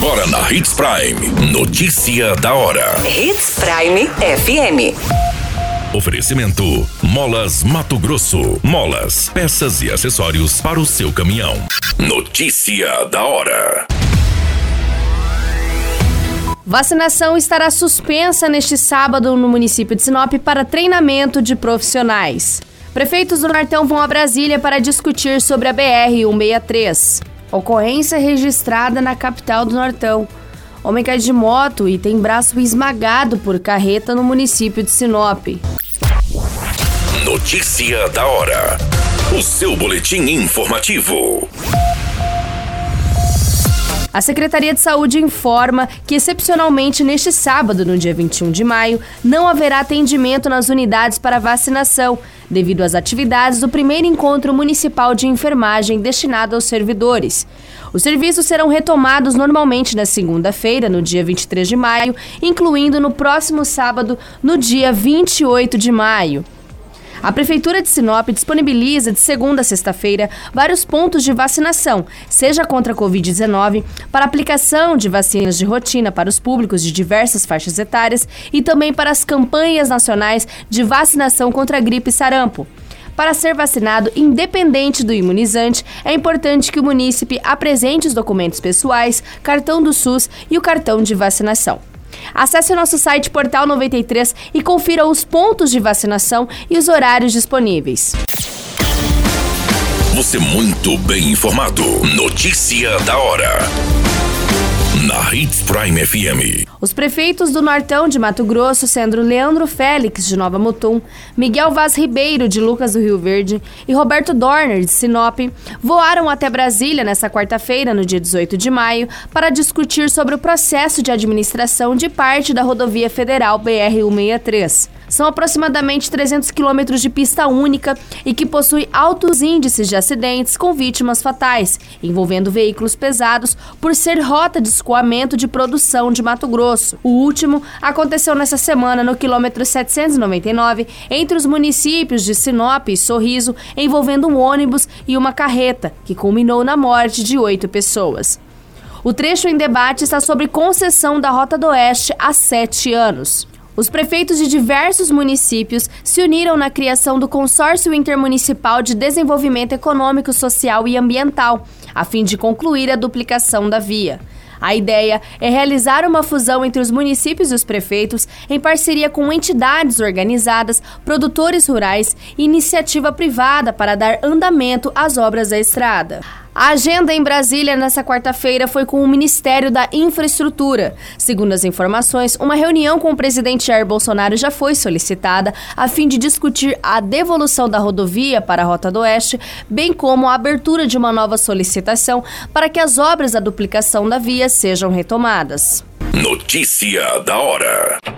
Agora na Hits Prime. Notícia da hora. Hits Prime FM. Oferecimento: Molas Mato Grosso. Molas, peças e acessórios para o seu caminhão. Notícia da hora. Vacinação estará suspensa neste sábado no município de Sinop para treinamento de profissionais. Prefeitos do Nortão vão a Brasília para discutir sobre a BR-163. Ocorrência registrada na capital do Nortão. Homem cai de moto e tem braço esmagado por carreta no município de Sinop. Notícia da hora. O seu boletim informativo. A Secretaria de Saúde informa que, excepcionalmente, neste sábado, no dia 21 de maio, não haverá atendimento nas unidades para vacinação, devido às atividades do primeiro encontro municipal de enfermagem destinado aos servidores. Os serviços serão retomados normalmente na segunda-feira, no dia 23 de maio, incluindo no próximo sábado, no dia 28 de maio. A Prefeitura de Sinop disponibiliza de segunda a sexta-feira vários pontos de vacinação, seja contra a Covid-19, para aplicação de vacinas de rotina para os públicos de diversas faixas etárias e também para as campanhas nacionais de vacinação contra a gripe e sarampo. Para ser vacinado, independente do imunizante, é importante que o munícipe apresente os documentos pessoais, cartão do SUS e o cartão de vacinação. Acesse o nosso site Portal 93 e confira os pontos de vacinação e os horários disponíveis. Você muito bem informado. Notícia da hora Hits Prime FM. Os prefeitos do Nortão de Mato Grosso, sendo Leandro Félix, de Nova Mutum, Miguel Vaz Ribeiro, de Lucas do Rio Verde e Roberto Dorner, de Sinop, voaram até Brasília nesta quarta-feira, no dia 18 de maio, para discutir sobre o processo de administração de parte da rodovia federal BR-163. São aproximadamente 300 quilômetros de pista única e que possui altos índices de acidentes com vítimas fatais, envolvendo veículos pesados, por ser rota de escoamento de produção de Mato Grosso. O último aconteceu nesta semana no quilômetro 799, entre os municípios de Sinop e Sorriso, envolvendo um ônibus e uma carreta, que culminou na morte de oito pessoas. O trecho em debate está sobre concessão da Rota do Oeste há sete anos. Os prefeitos de diversos municípios se uniram na criação do Consórcio Intermunicipal de Desenvolvimento Econômico, Social e Ambiental, a fim de concluir a duplicação da via. A ideia é realizar uma fusão entre os municípios e os prefeitos em parceria com entidades organizadas, produtores rurais e iniciativa privada para dar andamento às obras da estrada. A agenda em Brasília nesta quarta-feira foi com o Ministério da Infraestrutura. Segundo as informações, uma reunião com o presidente Jair Bolsonaro já foi solicitada a fim de discutir a devolução da rodovia para a Rota do Oeste, bem como a abertura de uma nova solicitação para que as obras da duplicação da via sejam retomadas. Notícia da hora.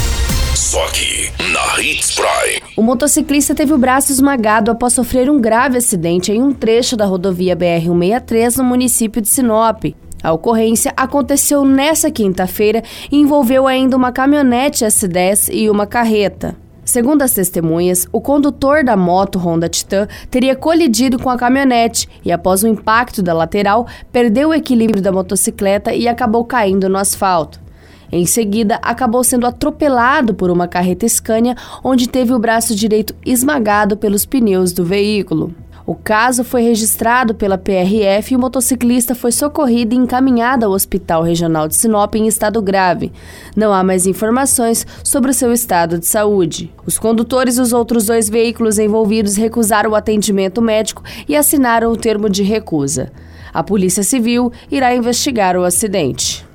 Só aqui, na Hits Prime. O motociclista teve o braço esmagado após sofrer um grave acidente em um trecho da rodovia BR-163 no município de Sinop. A ocorrência aconteceu nesta quinta-feira e envolveu ainda uma caminhonete S10 e uma carreta. Segundo as testemunhas, o condutor da moto Honda Titan teria colidido com a caminhonete e, após o impacto da lateral, perdeu o equilíbrio da motocicleta e acabou caindo no asfalto. Em seguida, acabou sendo atropelado por uma carreta Scania, onde teve o braço direito esmagado pelos pneus do veículo. O caso foi registrado pela PRF e o motociclista foi socorrido e encaminhado ao Hospital Regional de Sinop em estado grave. Não há mais informações sobre o seu estado de saúde. Os condutores e os outros dois veículos envolvidos recusaram o atendimento médico e assinaram o termo de recusa. A Polícia Civil irá investigar o acidente.